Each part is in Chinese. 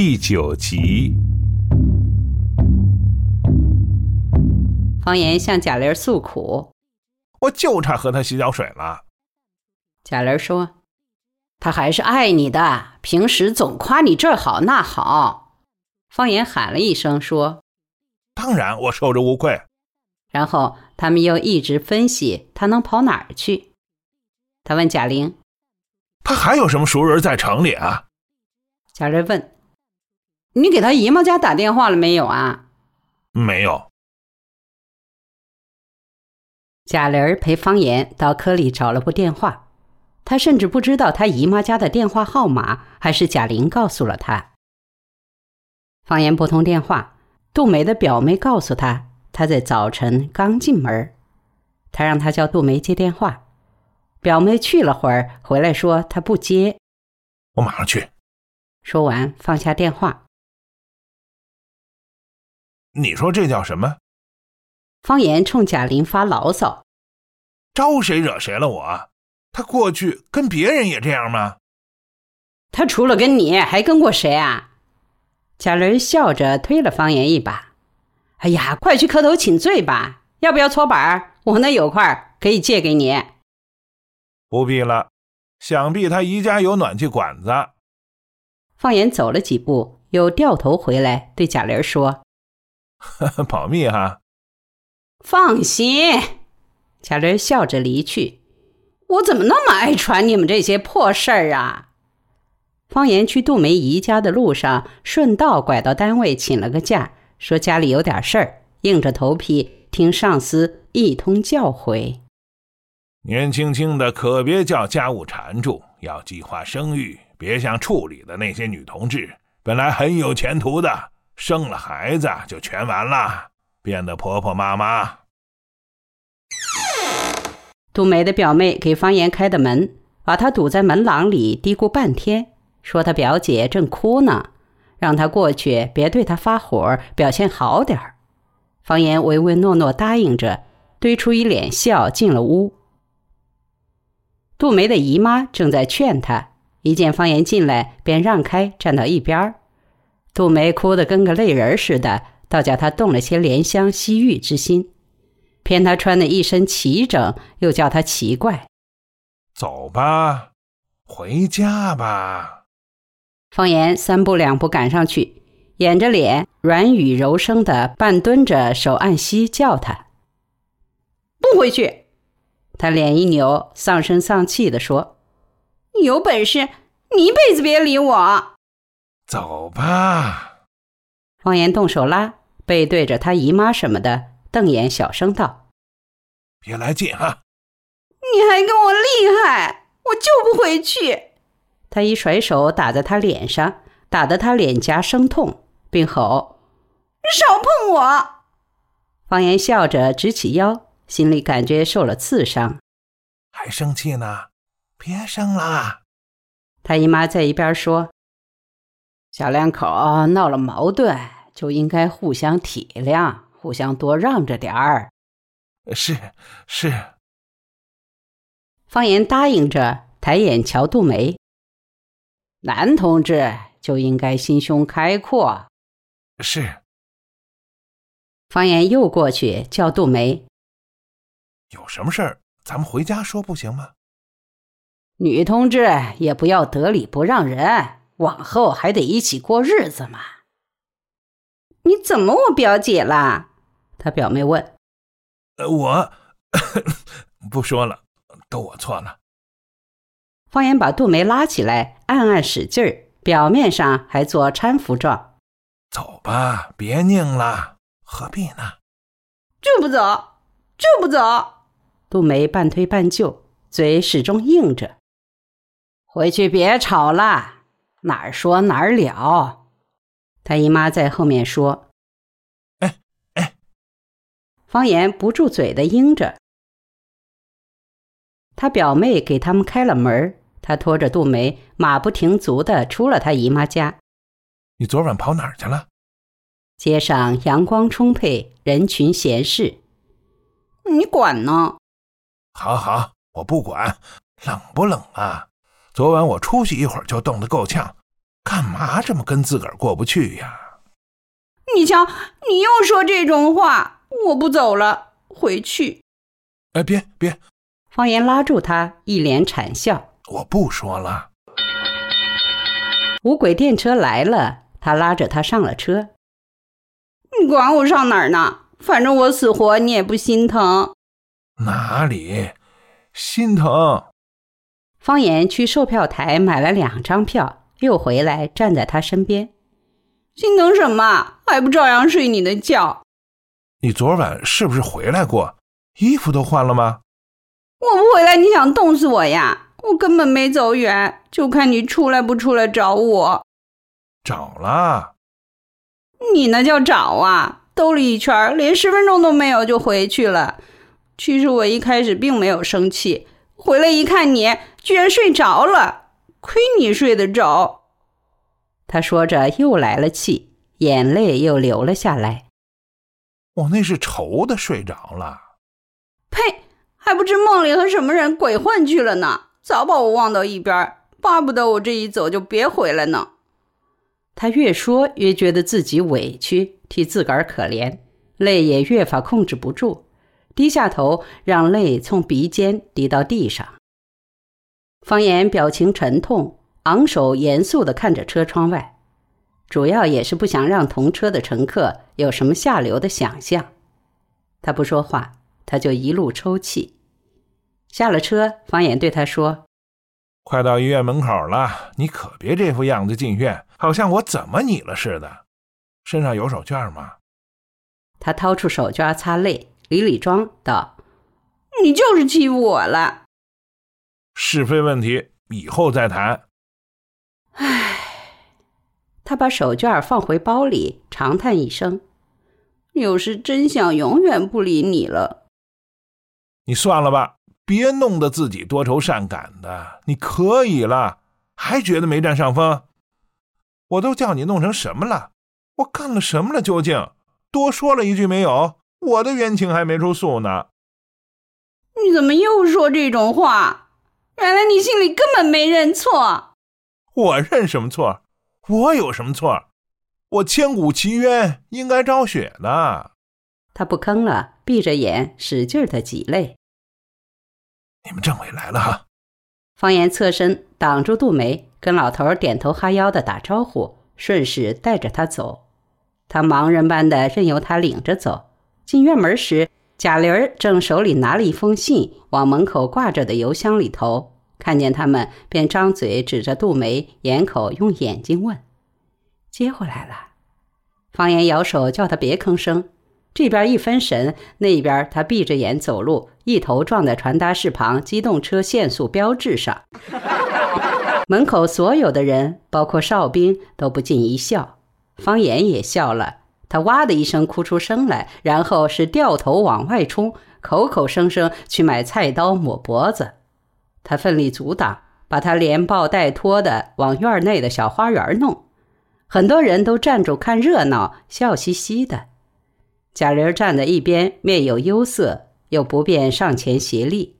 第九集。方言向贾玲诉苦，我就差喝他洗脚水了。贾玲说：“他还是爱你的，平时总夸你这好那好。”方言喊了一声说：“当然，我受之无愧。”然后他们又一直分析他能跑哪儿去。他问贾玲：“他还有什么熟人在城里啊？”贾玲问：“你给他姨妈家打电话了没有啊？”“没有。”贾玲陪方言到科里找了部电话，他甚至不知道他姨妈家的电话号码，还是贾玲告诉了他。方言拨通电话，杜梅的表妹告诉他。他在早晨刚进门，他让他叫杜梅接电话。表妹去了会儿，回来说她不接。我马上去。说完放下电话。你说这叫什么？方言冲贾玲发牢骚：“招谁惹谁了？我？他过去跟别人也这样吗？他除了跟你还跟过谁啊？”贾玲笑着推了方言一把。哎呀，快去磕头请罪吧！要不要搓板？我那有块可以借给你。不必了，想必他姨家有暖气管子。方言走了几步，又掉头回来，对贾玲说：“ 保密哈。”放心，贾玲笑着离去。我怎么那么爱传你们这些破事儿啊？方言去杜梅姨家的路上，顺道拐到单位，请了个假。说家里有点事儿，硬着头皮听上司一通教诲。年轻轻的可别叫家务缠住，要计划生育，别像处里的那些女同志，本来很有前途的，生了孩子就全完了，变得婆婆妈妈。杜梅的表妹给方言开的门，把她堵在门廊里嘀咕半天，说她表姐正哭呢。让他过去，别对他发火，表现好点儿。方言唯唯诺诺答应着，堆出一脸笑，进了屋。杜梅的姨妈正在劝他，一见方言进来，便让开，站到一边儿杜梅哭得跟个泪人似的，倒叫他动了些怜香惜玉之心。偏他穿的一身齐整，又叫他奇怪。走吧，回家吧。方言三步两步赶上去，掩着脸，软语柔声的半蹲着，手按膝叫他：“不回去！”他脸一扭，丧声丧气的说：“有本事你一辈子别理我！”走吧。方言动手拉，背对着他姨妈什么的，瞪眼小声道：“别来劲啊！”你还跟我厉害，我就不回去。他一甩手打在他脸上，打得他脸颊生痛，并吼：“少碰我！”方言笑着直起腰，心里感觉受了刺伤。还生气呢？别生了。他姨妈在一边说：“小两口闹了矛盾，就应该互相体谅，互相多让着点儿。”是是。方言答应着，抬眼瞧杜梅。男同志就应该心胸开阔。是。方言又过去叫杜梅。有什么事儿，咱们回家说不行吗？女同志也不要得理不让人，往后还得一起过日子嘛。你怎么我表姐啦？他表妹问。呃，我 不说了，都我错了。方言把杜梅拉起来，暗暗使劲儿，表面上还做搀扶状。走吧，别拧了，何必呢？就不走，就不走。杜梅半推半就，嘴始终硬着。回去别吵了，哪儿说哪儿了。他姨妈在后面说：“哎哎。”方言不住嘴的应着。他表妹给他们开了门他拖着杜梅，马不停足的出了他姨妈家。你昨晚跑哪儿去了？街上阳光充沛，人群闲适。你管呢？好好，我不管。冷不冷啊？昨晚我出去一会儿就冻得够呛，干嘛这么跟自个儿过不去呀？你瞧，你又说这种话，我不走了，回去。哎，别别！方言拉住他，一脸谄笑。我不说了。五轨电车来了，他拉着他上了车。你管我上哪儿呢？反正我死活你也不心疼。哪里心疼？方言去售票台买了两张票，又回来站在他身边。心疼什么？还不照样睡你的觉？你昨晚是不是回来过？衣服都换了吗？我不回来，你想冻死我呀？我根本没走远，就看你出来不出来找我。找了。你那叫找啊？兜了一圈，连十分钟都没有就回去了。其实我一开始并没有生气，回来一看你居然睡着了，亏你睡得着。他说着又来了气，眼泪又流了下来。我那是愁的睡着了。呸！还不知梦里和什么人鬼混去了呢？早把我忘到一边，巴不得我这一走就别回来呢。他越说越觉得自己委屈，替自个儿可怜，泪也越发控制不住，低下头让泪从鼻尖滴到地上。方言表情沉痛，昂首严肃地看着车窗外，主要也是不想让同车的乘客有什么下流的想象。他不说话。他就一路抽泣，下了车，方言对他说：“快到医院门口了，你可别这副样子进院，好像我怎么你了似的。身上有手绢吗？”他掏出手绢擦泪，理理妆道：“你就是欺负我了。是非问题以后再谈。”唉，他把手绢放回包里，长叹一声：“有时真想永远不理你了。”你算了吧，别弄得自己多愁善感的。你可以了，还觉得没占上风？我都叫你弄成什么了？我干了什么了？究竟多说了一句没有？我的冤情还没出诉呢。你怎么又说这种话？原来你心里根本没认错。我认什么错？我有什么错？我千古奇冤，应该昭雪的。他不吭了，闭着眼，使劲的挤泪。你们政委来了哈！方言侧身挡住杜梅，跟老头点头哈腰的打招呼，顺势带着他走。他盲人般的任由他领着走。进院门时，贾玲儿正手里拿了一封信，往门口挂着的邮箱里投。看见他们，便张嘴指着杜梅，掩口用眼睛问：“接回来了？”方言摇手叫他别吭声。这边一分神，那边他闭着眼走路，一头撞在传达室旁机动车限速标志上。门口所有的人，包括哨兵，都不禁一笑。方言也笑了，他哇的一声哭出声来，然后是掉头往外冲，口口声声去买菜刀抹脖子。他奋力阻挡，把他连抱带拖的往院内的小花园弄。很多人都站住看热闹，笑嘻嘻的。贾玲站在一边，面有忧色，又不便上前协力。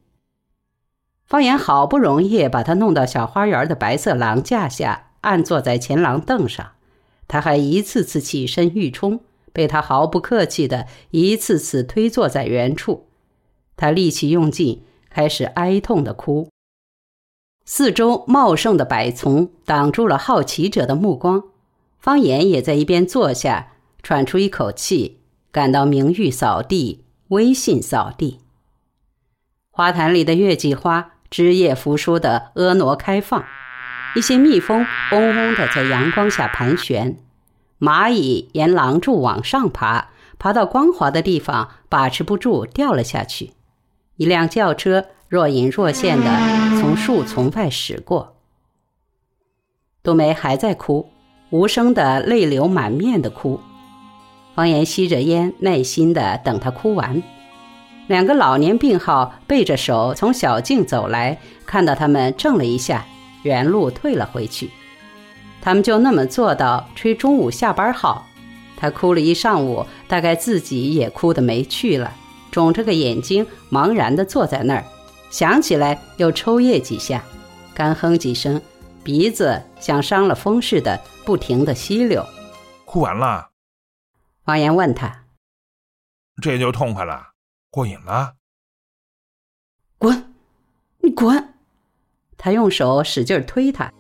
方言好不容易把他弄到小花园的白色廊架下，按坐在前廊凳上，他还一次次起身欲冲，被他毫不客气的一次次推坐在原处。他力气用尽，开始哀痛的哭。四周茂盛的柏丛挡住了好奇者的目光，方言也在一边坐下，喘出一口气。感到名誉扫地，威信扫地。花坛里的月季花枝叶扶疏的婀娜开放，一些蜜蜂嗡嗡的在阳光下盘旋，蚂蚁沿廊柱往上爬，爬到光滑的地方，把持不住掉了下去。一辆轿车若隐若现的从树丛外驶过。杜梅还在哭，无声的泪流满面的哭。方言吸着烟，耐心地等他哭完。两个老年病号背着手从小径走来，看到他们怔了一下，原路退了回去。他们就那么做到吹中午下班好。他哭了一上午，大概自己也哭得没趣了，肿着个眼睛，茫然地坐在那儿，想起来又抽噎几下，干哼几声，鼻子像伤了风似的，不停地吸溜。哭完了，王岩问他：“这就痛快了，过瘾了？”滚，你滚！他用手使劲推他，